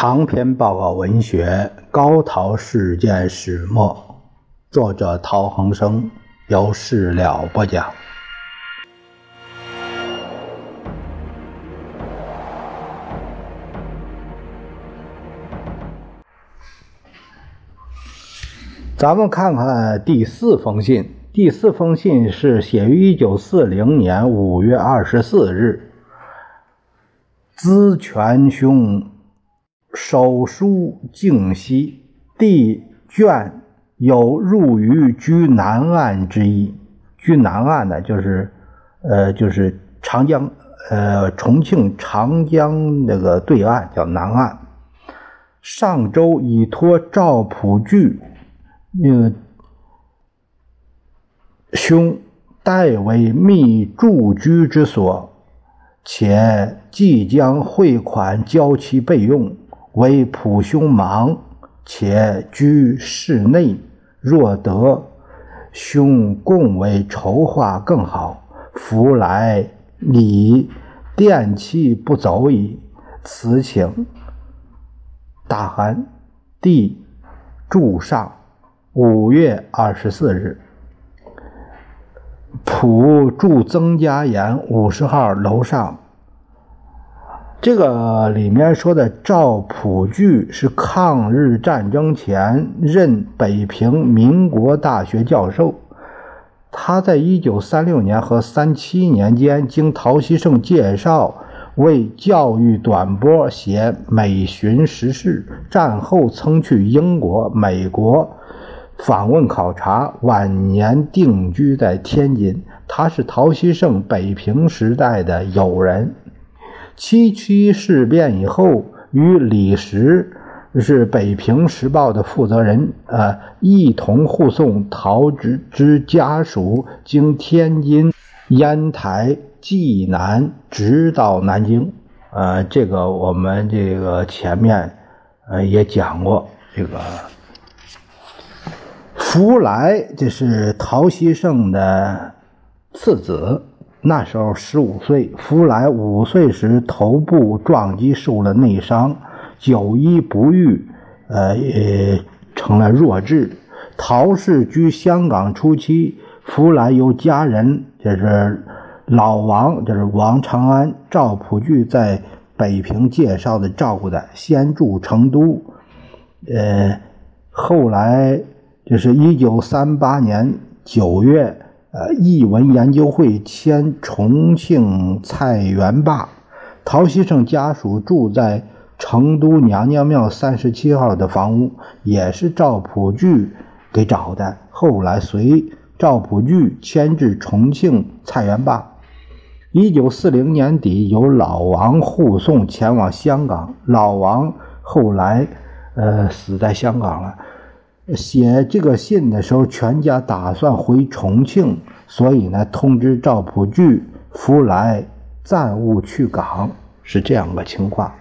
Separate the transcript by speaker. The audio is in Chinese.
Speaker 1: 长篇报告文学《高陶事件始末》，作者陶恒生，由事了播讲。咱们看看第四封信。第四封信是写于一九四零年五月二十四日。资权兄手书敬西，弟眷有入于居南岸之意。居南岸呢，就是呃，就是长江，呃，重庆长江那个对岸叫南岸。上周已托赵普据。呃，兄代为密住居之所，且即将汇款交其备用。为普兄忙，且居室内，若得兄共为筹划更好。福来礼电器不走矣。此请大汗弟祝上。五月二十四日，普住曾家岩五十号楼上。这个里面说的赵普据是抗日战争前任北平民国大学教授。他在一九三六年和三七年间，经陶希圣介绍，为教育短波写美巡时事。战后曾去英国、美国。访问考察，晚年定居在天津。他是陶希圣北平时代的友人。七七事变以后，与李石是北平时报的负责人，呃，一同护送陶之之家属经天津、烟台、济南，直到南京。呃，这个我们这个前面呃也讲过这个。福来，这是陶希圣的次子，那时候十五岁。福来五岁时头部撞击受了内伤，久医不愈，呃，也成了弱智。陶氏居香港初期，福来由家人，就是老王，就是王长安、赵普据在北平介绍的照顾的，先住成都，呃，后来。这是一九三八年九月，呃，译文研究会迁重庆菜园坝，陶希圣家属住在成都娘娘庙三十七号的房屋，也是赵普据给找的。后来随赵普据迁至重庆菜园坝。一九四零年底，由老王护送前往香港。老王后来，呃，死在香港了。写这个信的时候，全家打算回重庆，所以呢，通知赵普聚、福来暂勿去港，是这样个情况。